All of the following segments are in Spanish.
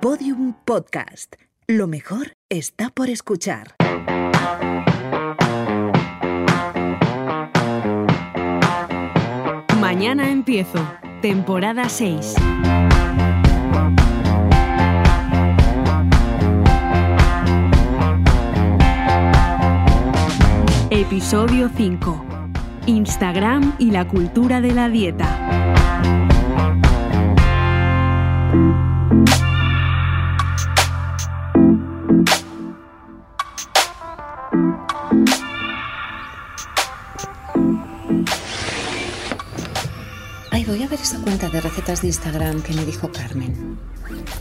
Podium Podcast. Lo mejor está por escuchar. Mañana empiezo. Temporada 6. Episodio 5. Instagram y la cultura de la dieta. Ay, voy a ver esa cuenta de recetas de Instagram que me dijo Carmen.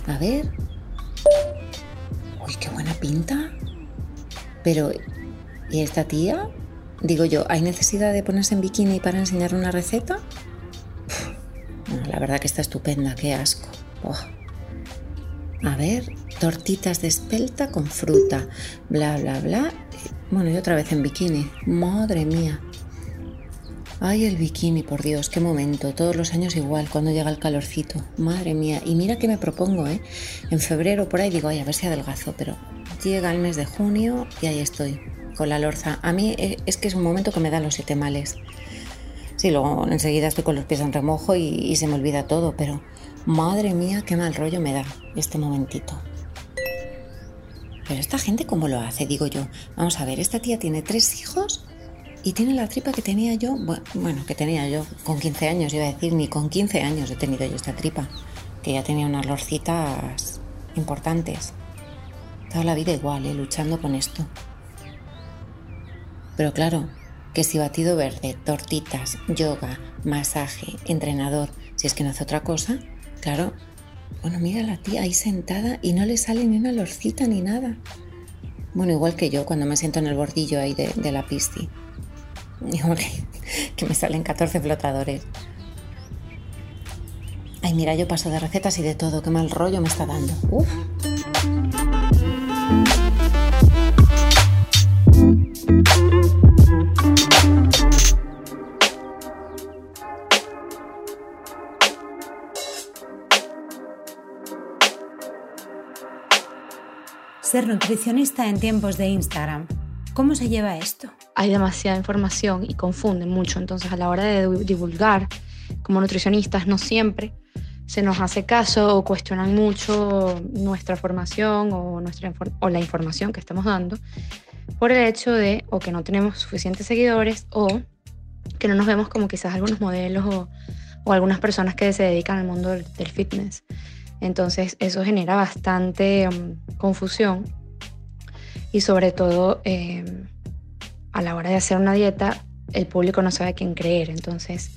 A ver. Uy, qué buena pinta. Pero, ¿y esta tía? Digo yo, ¿hay necesidad de ponerse en bikini para enseñar una receta? La verdad que está estupenda, qué asco. Oh. A ver, tortitas de espelta con fruta, bla, bla, bla. Bueno, y otra vez en bikini. Madre mía. Ay, el bikini, por Dios, qué momento. Todos los años igual, cuando llega el calorcito. Madre mía. Y mira que me propongo, ¿eh? En febrero por ahí digo, ay, a ver si adelgazo, pero llega el mes de junio y ahí estoy, con la lorza. A mí eh, es que es un momento que me dan los siete males. Sí, luego enseguida estoy con los pies en remojo y, y se me olvida todo, pero madre mía, qué mal rollo me da este momentito. Pero esta gente, ¿cómo lo hace? Digo yo. Vamos a ver, esta tía tiene tres hijos y tiene la tripa que tenía yo, bueno, que tenía yo con 15 años, iba a decir, ni con 15 años he tenido yo esta tripa, que ya tenía unas lorcitas importantes. Toda la vida igual, ¿eh? luchando con esto. Pero claro, que si batido verde, tortitas, yoga, masaje, entrenador, si es que no hace otra cosa, claro, bueno, mira la tía ahí sentada y no le sale ni una lorcita ni nada. Bueno, igual que yo cuando me siento en el bordillo ahí de, la pisti. Y hombre, que me salen 14 flotadores. Ay, mira, yo paso de recetas y de todo. Qué mal rollo me está dando. Uf. Ser nutricionista en tiempos de Instagram. ¿Cómo se lleva esto? Hay demasiada información y confunde mucho, entonces a la hora de divulgar como nutricionistas no siempre se nos hace caso o cuestionan mucho nuestra formación o, nuestra, o la información que estamos dando por el hecho de o que no tenemos suficientes seguidores o que no nos vemos como quizás algunos modelos o, o algunas personas que se dedican al mundo del, del fitness. Entonces eso genera bastante um, confusión y sobre todo eh, a la hora de hacer una dieta el público no sabe a quién creer. Entonces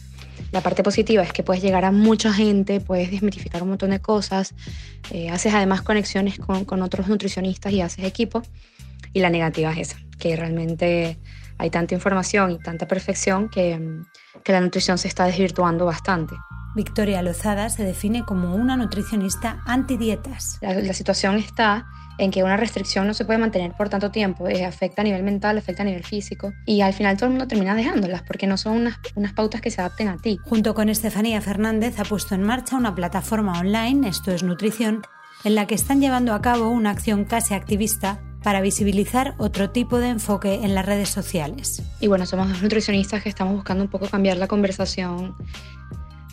la parte positiva es que puedes llegar a mucha gente, puedes desmitificar un montón de cosas, eh, haces además conexiones con, otros nutricionistas y haces equipo. Y la negativa es esa, que realmente hay tanta información y tanta perfección que, que la nutrición se está desvirtuando bastante. Victoria Lozada se define como una nutricionista antidietas. La, la situación está en que una restricción no se puede mantener por tanto tiempo, eh, afecta a nivel mental, afecta a nivel físico y al final todo el mundo termina dejándolas porque no son unas, unas pautas que se adapten a ti. Junto con Estefanía Fernández ha puesto en marcha una plataforma online, esto es Nutrición, en la que están llevando a cabo una acción casi activista para visibilizar otro tipo de enfoque en las redes sociales. Y bueno, somos dos nutricionistas que estamos buscando un poco cambiar la conversación,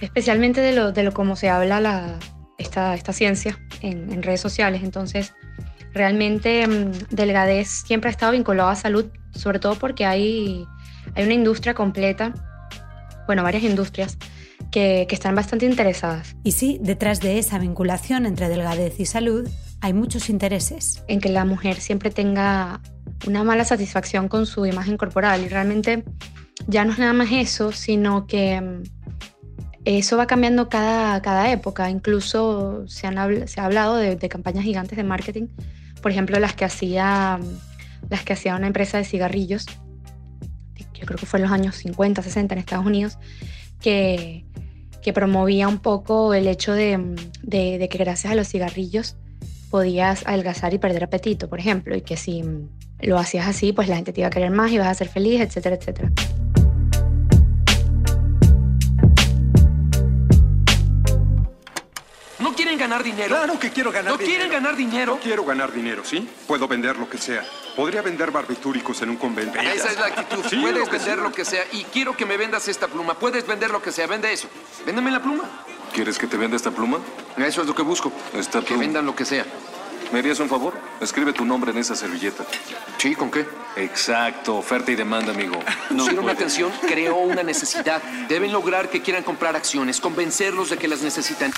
especialmente de lo, de lo cómo se habla la, esta, esta ciencia en, en redes sociales. Entonces, realmente mmm, delgadez siempre ha estado vinculado a salud, sobre todo porque hay, hay una industria completa, bueno, varias industrias, que, que, están bastante interesadas. Y sí, detrás de esa vinculación entre delgadez y salud hay muchos intereses. En que la mujer siempre tenga una mala satisfacción con su imagen corporal y realmente ya no es nada más eso, sino que eso va cambiando cada, cada época. Incluso se, han, se ha hablado de, campañas gigantes de marketing, por ejemplo, las que hacía, las que hacía una empresa de cigarrillos, yo creo que fue en los años 50, 60 en Estados Unidos, que, que promovía un poco el hecho de, de, de, que gracias a los cigarrillos podías adelgazar y perder apetito, por ejemplo, y que si lo hacías así, pues la gente te iba a querer más y vas a ser feliz, etcétera, etcétera. Ganar dinero? Claro que quiero ganar ¿No dinero. quieren ganar dinero? Quiero ganar dinero, ¿sí? Puedo vender lo que sea. Podría vender barbitúricos en un convento. Esa es la actitud. Sí, Puedes lo que vender sea. lo que sea. Y quiero que me vendas esta pluma. Puedes vender lo que sea. Vende eso. Véndeme la pluma. ¿Quieres que te venda esta pluma? Eso es lo que busco. Esta Que pluma. vendan lo que sea. ¿Me harías un favor? Escribe tu nombre en esa servilleta. Sí, ¿con qué? Exacto, oferta y demanda, amigo. Pusieron atención, creó una necesidad. Deben lograr que quieran comprar acciones, convencerlos de que las necesitan.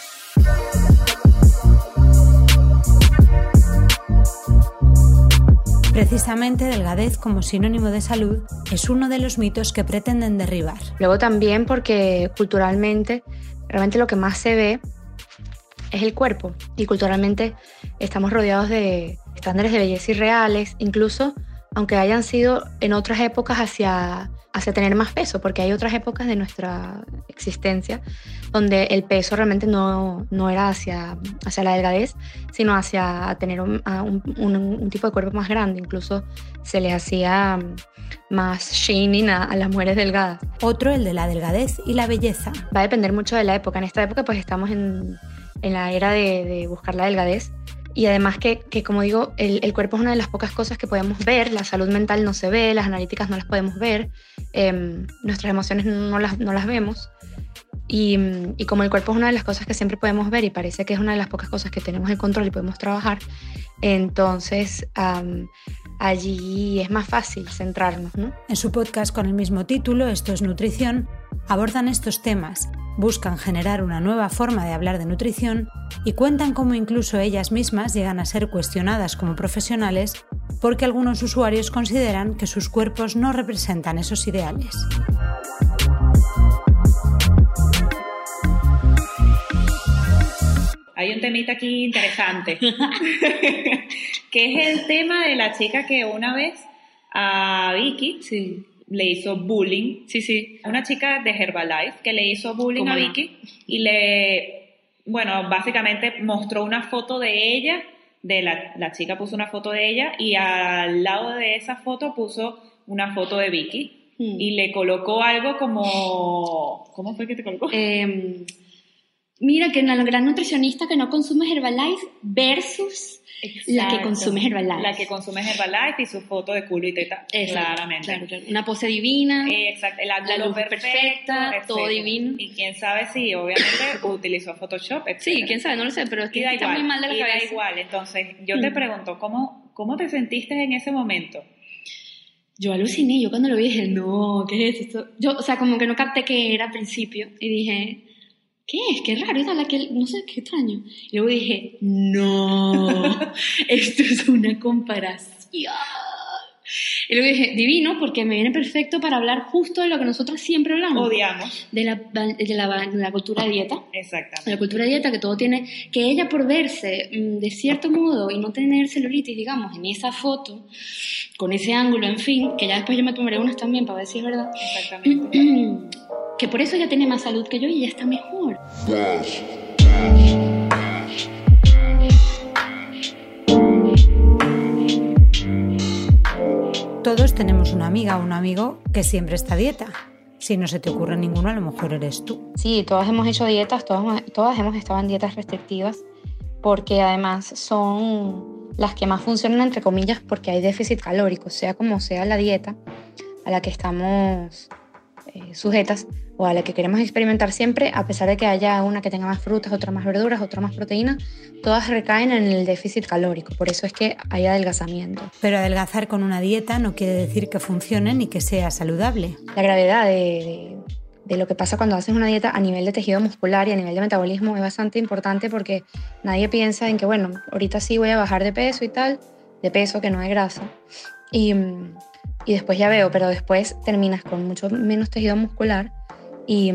Precisamente delgadez como sinónimo de salud es uno de los mitos que pretenden derribar. Luego también porque culturalmente realmente lo que más se ve es el cuerpo y culturalmente estamos rodeados de estándares de belleza irreales, incluso aunque hayan sido en otras épocas hacia, hacia tener más peso, porque hay otras épocas de nuestra existencia donde el peso realmente no, no era hacia, hacia la delgadez, sino hacia tener un, un- un- un tipo de cuerpo más grande, incluso se les hacía mm, más shining a, a las mujeres delgadas. Otro, el de la delgadez y la belleza. Va a depender mucho de la época. En esta época pues estamos en, en la era de, de buscar la delgadez y además que, que, como digo, el, el cuerpo es una de las pocas cosas que podemos ver, la salud mental no se ve, las analíticas no las podemos ver, em, nuestras emociones no las, no las vemos. Y, y como el cuerpo es una de las cosas que siempre podemos ver y parece que es una de las pocas cosas que tenemos el control y podemos trabajar, entonces am, allí es más fácil centrarnos, ¿no? En su podcast con el mismo título, Esto es Nutrición, abordan estos temas, buscan generar una nueva forma de hablar de nutrición y cuentan cómo incluso ellas mismas llegan a ser cuestionadas como profesionales porque algunos usuarios consideran que sus cuerpos no representan esos ideales. Hay un temita aquí interesante, que es el tema de la chica que una vez a Vicky Sí, le hizo bullying. sí, sí. Una chica de Herbalife que le hizo bullying ¿Cómo a no? Vicky y le, bueno, básicamente mostró una foto de ella, de la, la chica puso una foto de ella y al lado de esa foto puso una foto de Vicky Hmm. y le colocó algo como, ¿cómo fue que te colocó? Eh, mira, que una gran nutricionista que no consume Herbalife versus la que Exacto. consume Herbalife. La que consume Herbalife y su foto de culo y teta. Eso, claramente. claro, claro. Una pose divina. Exacto, el ángulo La luz perfecta, etcétera. todo divino. Y quién sabe si, obviamente, utilizó Photoshop, sí, etcétera. quién sabe, no lo sé, pero es que da está igual, muy mal de la y da cabeza. igual. Entonces, yo te Mm. pregunto, ¿cómo, ¿cómo te sentiste en ese momento? Yo aluciné, yo cuando lo vi dije, no, ¿qué es esto? Yo, o sea, como que no capté qué era al principio y dije, ¿qué es? Qué raro, esa la que, no sé, qué extraño. Y luego dije, no, esto es una comparación. Y luego dije, divino, porque me viene perfecto para hablar justo de lo que nosotros siempre hablamos. Odiamos. De la, de la, de la cultura de dieta. De Exactamente. la cultura de dieta, que todo tiene, que ella por verse mm, de cierto modo y no tener celulitis, digamos, en esa foto, con ese ángulo, en fin, que ya después yo me tomaré unas también para ver si es verdad, Exactamente. que por eso ella tiene más salud que yo y ella está mejor. Todos tenemos una amiga o un amigo que siempre está a dieta. Si no se te ocurre ninguno, a lo mejor eres tú. Sí, todas hemos hecho dietas, todas, todas hemos estado en dietas restrictivas, porque además son las que más funcionan, entre comillas, porque hay déficit calórico, sea como sea la dieta a la que estamos eh, sujetas o a la que queremos experimentar siempre, a pesar de que haya una que tenga más frutas, otra más verduras, otra más proteínas, todas recaen en el déficit calórico, por eso es que hay adelgazamiento. Pero adelgazar con una dieta no quiere decir que funcione ni que sea saludable. La gravedad de, de- de lo que pasa cuando haces una dieta a nivel de tejido muscular y a nivel de metabolismo es bastante importante porque nadie piensa en que, bueno, ahorita sí voy a bajar de peso y tal, de peso que no de grasa, y, mm, y después ya veo, pero después terminas con mucho menos tejido muscular y,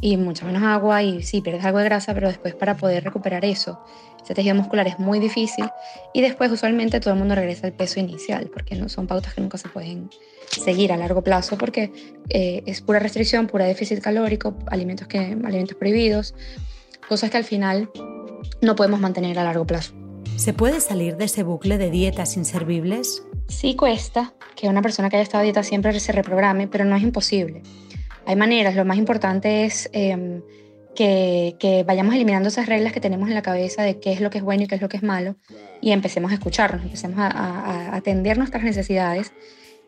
y mucha menos agua y sí, pierdes algo de grasa, pero después para poder recuperar eso, ese tejido muscular es muy difícil y después usualmente todo el mundo regresa al peso inicial porque no son pautas que nunca se pueden seguir a largo plazo porque eh, es pura restricción, pura déficit calórico, alimentos, que, alimentos prohibidos, cosas que al final no podemos mantener a largo plazo. ¿Se puede salir de ese bucle de dietas inservibles? Sí cuesta que una persona que haya estado a dieta siempre se reprograme, pero no es imposible. Hay maneras, lo más importante es eh, que, vayamos eliminando esas reglas que tenemos en la cabeza de qué es lo que es bueno y qué es lo que es malo y empecemos a escucharnos, empecemos a, atender nuestras necesidades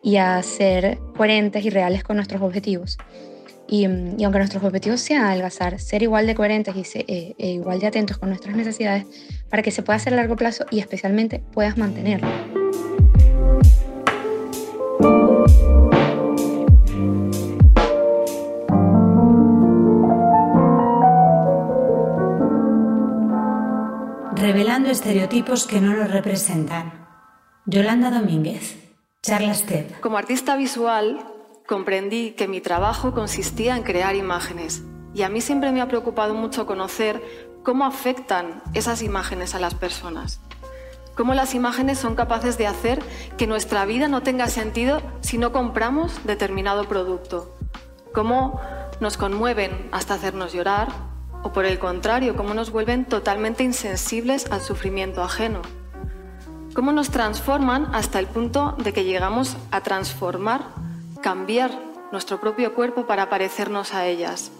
y a ser coherentes y reales con nuestros objetivos. Y, y, aunque nuestros objetivos sean adelgazar, ser igual de coherentes y se, eh, e igual de atentos con nuestras necesidades para que se pueda hacer a largo plazo y especialmente puedas mantenerlo. Estereotipos que no nos representan. Yolanda Domínguez, Charlas TED. Como artista visual, comprendí que mi trabajo consistía en crear imágenes y a mí siempre me ha preocupado mucho conocer cómo afectan esas imágenes a las personas. Cómo las imágenes son capaces de hacer que nuestra vida no tenga sentido si no compramos determinado producto. Cómo nos conmueven hasta hacernos llorar o por el contrario, cómo nos vuelven totalmente insensibles al sufrimiento ajeno. Cómo nos transforman hasta el punto de que llegamos a transformar cambiar nuestro propio cuerpo para parecernos a ellas,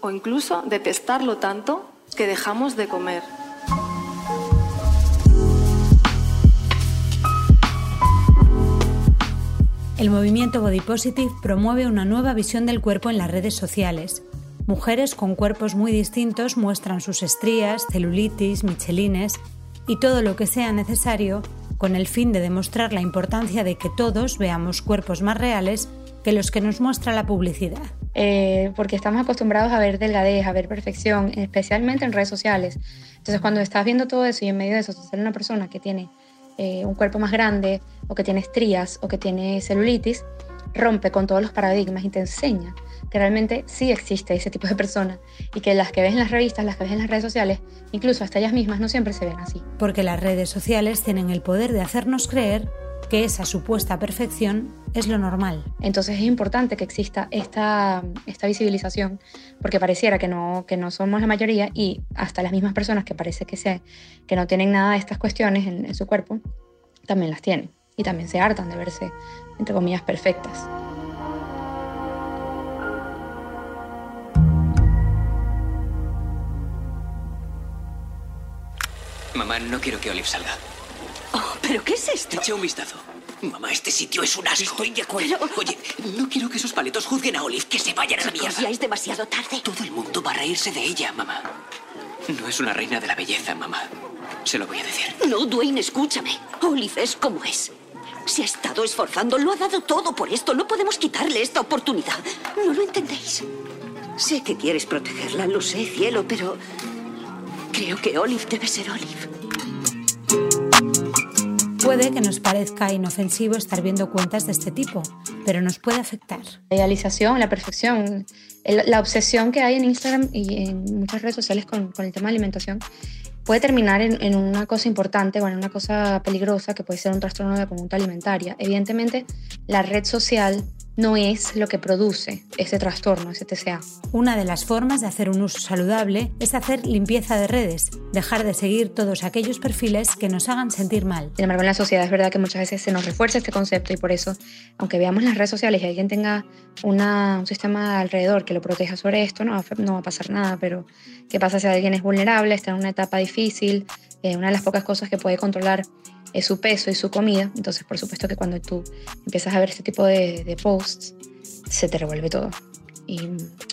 o incluso detestarlo tanto que dejamos de comer. El movimiento Body Positive promueve una nueva visión del cuerpo en las redes sociales. Mujeres con cuerpos muy distintos muestran sus estrías, celulitis, michelines y todo lo que sea necesario con el fin de demostrar la importancia de que todos veamos cuerpos más reales que los que nos muestra la publicidad. Eh, porque estamos acostumbrados a ver delgadez, a ver perfección, especialmente en redes sociales. Entonces, cuando estás viendo todo eso y en medio de eso sale una persona que tiene eh, un cuerpo más grande, o que tiene estrías, o que tiene celulitis, rompe con todos los paradigmas y te enseña que realmente sí existe ese tipo de persona y que las que ves en las revistas, las que ves en las redes sociales, incluso hasta ellas mismas, no siempre se ven así. Porque las redes sociales tienen el poder de hacernos creer que esa supuesta perfección es lo normal. Entonces es importante que exista esta, esta visibilización, porque pareciera que no, que no somos la mayoría y hasta las mismas personas que parece que, se, que no tienen nada de estas cuestiones en, en su cuerpo, también las tienen y también se hartan de verse, entre comillas, perfectas. Mamá, no quiero que Olive salga. Oh, ¿Pero qué es esto? Echa un vistazo. Mamá, este sitio es un asco. Estoy de acuerdo. Oye, no quiero que esos paletos juzguen a Olive, que se vayan a la mierda. ya es demasiado tarde. Todo el mundo va a reírse de ella, mamá. No es una reina de la belleza, mamá. Se lo voy a decir. No, Dwayne, escúchame. Olive es como es. Se ha estado esforzando, lo ha dado todo por esto. No podemos quitarle esta oportunidad. ¿No lo entendéis? Sé que quieres protegerla, lo sé, cielo, pero creo que Olive debe ser Olive. Puede que nos parezca inofensivo estar viendo cuentas de este tipo, pero nos puede afectar. La idealización, la perfección, la obsesión que hay en Instagram y en muchas redes sociales con, con el tema de alimentación puede terminar en, una cosa importante o en una cosa peligrosa que puede ser un trastorno de la conducta alimentaria. Evidentemente, la red social no es lo que produce ese trastorno, ese TCA. Una de las formas de hacer un uso saludable es hacer limpieza de redes, dejar de seguir todos aquellos perfiles que nos hagan sentir mal. Sin embargo, en la sociedad es verdad que muchas veces se nos refuerza este concepto y por eso, aunque veamos las redes sociales y alguien tenga una, un sistema alrededor que lo proteja sobre esto, no, no va a pasar nada, pero ¿qué pasa si alguien es vulnerable, está en una etapa difícil? Eh, una de las pocas cosas que puede controlar es su peso y su comida. Entonces, por supuesto que cuando tú empiezas a ver este tipo de, de posts, se te revuelve todo. Y,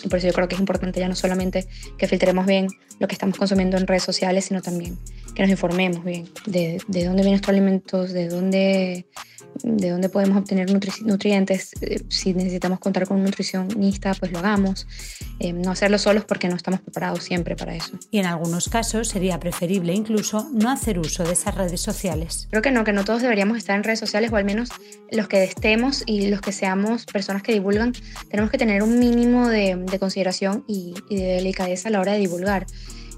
y, por eso yo creo que es importante ya no solamente que filtremos bien lo que estamos consumiendo en redes sociales, sino también que nos informemos bien de, de dónde vienen estos alimentos, de dónde de dónde podemos obtener nutri nutrientes. Eh, si necesitamos contar con un nutricionista, pues lo hagamos. Eh, no hacerlo solos porque no estamos preparados siempre para eso. Y en algunos casos sería preferible incluso no hacer uso de esas redes sociales. Creo que no, que no todos deberíamos estar en redes sociales o al menos los que estemos y los que seamos personas que divulgan, tenemos que tener un mínimo de, de consideración y, y, de delicadeza a la hora de divulgar.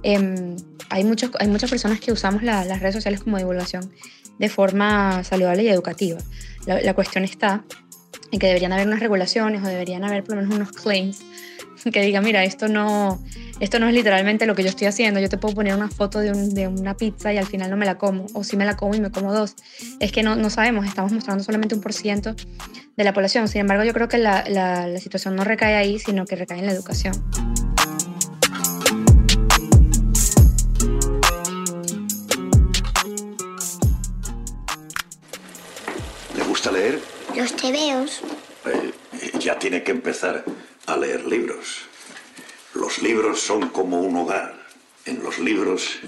Eh, hay, muchos, hay muchas personas que usamos la, las redes sociales como divulgación de forma saludable y educativa. La, cuestión está en que deberían haber unas regulaciones o deberían haber por lo menos unos claims que digan, mira, esto no, esto no es literalmente lo que yo estoy haciendo, yo te puedo poner una foto de, un, de una pizza y al final no me la como, o si me la como y me como dos. Es que no, no sabemos, estamos mostrando solamente un por ciento de la población. Sin embargo, yo creo que la, la situación no recae ahí, sino que recae en la educación. Los tebeos. Eh, ya tiene que empezar a leer libros. Los libros son como un hogar. En los libros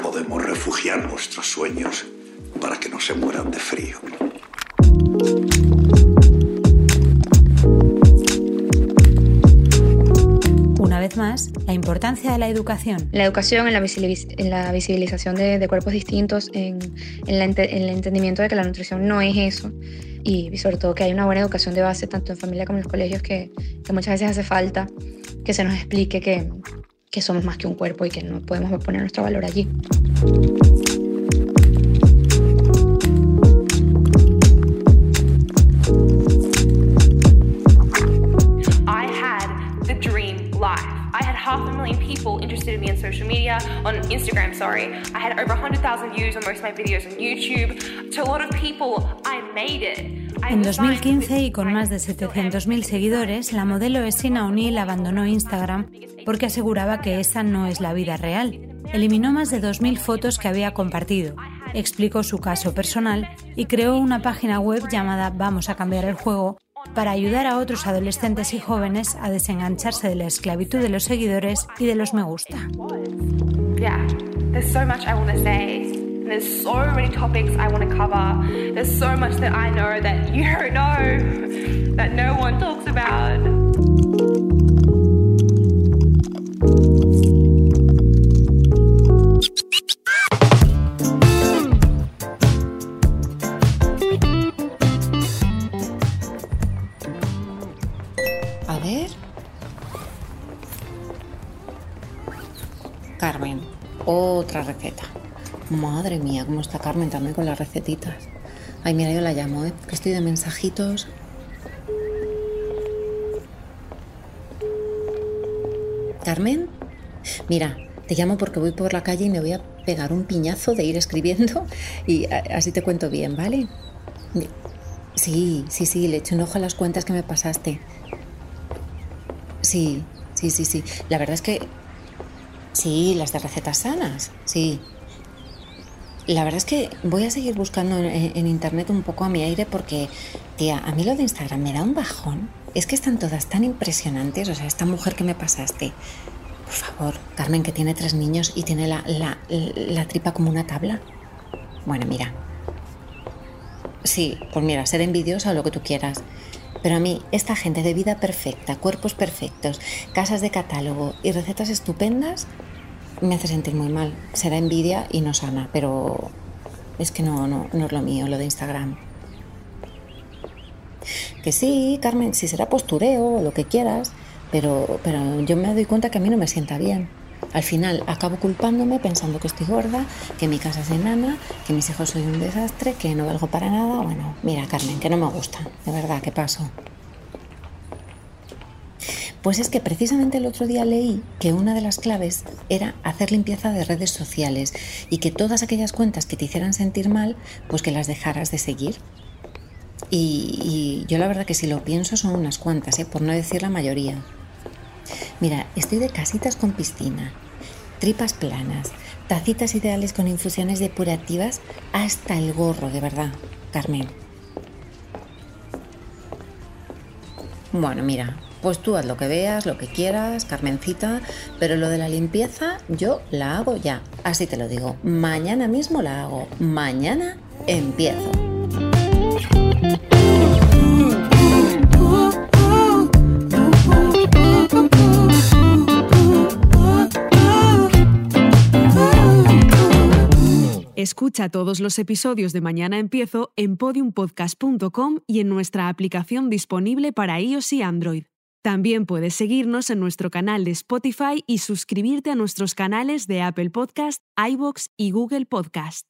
podemos refugiar nuestros sueños para que no se mueran de frío. Una vez más, la importancia de la educación. La educación en la, en la visibilización de, cuerpos distintos, en, el entendimiento de que la nutrición no es eso y, sobre todo que hay una buena educación de base tanto en familia como en los colegios que, muchas veces hace falta que se nos explique que, que somos más que un cuerpo y que no podemos poner nuestro valor allí. Social media, on Instagram, sorry. I had over 100,000 views on most of my videos on YouTube. To a lot of people, I made it. En 2015 y con más de 700.000 seguidores, la modelo Essina O'Neill abandonó Instagram porque aseguraba que esa no es la vida real. Eliminó más de 2.000 fotos que había compartido, explicó su caso personal y creó una página web llamada Vamos a cambiar el juego para ayudar a otros adolescentes y jóvenes a desengancharse de la esclavitud de los seguidores y de los me gusta. There's so much that I know that you don't know, that no one talks about. Está Carmen también con las recetitas. Ay, mira, yo la llamo, ¿eh? Que estoy de mensajitos. Carmen, mira, te llamo porque voy por la calle y me voy a pegar un piñazo de ir escribiendo y así te cuento bien, ¿vale? Sí, sí, sí, le echo un ojo a las cuentas que me pasaste. Sí, sí, sí, sí. La verdad es que Sí, las de recetas sanas, sí. La verdad es que voy a seguir buscando en, internet un poco a mi aire porque, tía, a mí lo de Instagram me da un bajón. Es que están todas tan impresionantes. O sea, esta mujer que me pasaste. Por favor, Carmen, que tiene tres niños y tiene la, la tripa como una tabla. Bueno, mira. Sí, pues mira, ser envidiosa o lo que tú quieras. Pero a mí, esta gente de vida perfecta, cuerpos perfectos, casas de catálogo y recetas estupendas, me hace sentir muy mal. Será envidia y no sana, pero es que no, no, no es lo mío, lo de Instagram. Que sí, Carmen, si será postureo lo que quieras, pero, pero yo me doy cuenta que a mí no me sienta bien. Al final acabo culpándome pensando que estoy gorda, que mi casa es enana, que mis hijos soy un desastre, que no valgo para nada. Bueno, mira Carmen, que no me gusta, de verdad, ¿qué paso? Pues es que precisamente el otro día leí que una de las claves era hacer limpieza de redes sociales y que todas aquellas cuentas que te hicieran sentir mal, pues que las dejaras de seguir. Y, yo la verdad que si lo pienso son unas cuantas, ¿eh? por no decir la mayoría. Mira, estoy de casitas con piscina, tripas planas, tacitas ideales con infusiones depurativas hasta el gorro, de verdad, Carmen. Bueno, mira, pues tú haz lo que veas, lo que quieras, Carmencita, pero lo de la limpieza yo la hago ya. Así te lo digo, mañana mismo la hago, mañana empiezo. Escucha todos los episodios de Mañana Empiezo en podiumpodcast.com y en nuestra aplicación disponible para iOS y Android. También puedes seguirnos en nuestro canal de Spotify y suscribirte a nuestros canales de Apple Podcast, iBox y Google Podcast.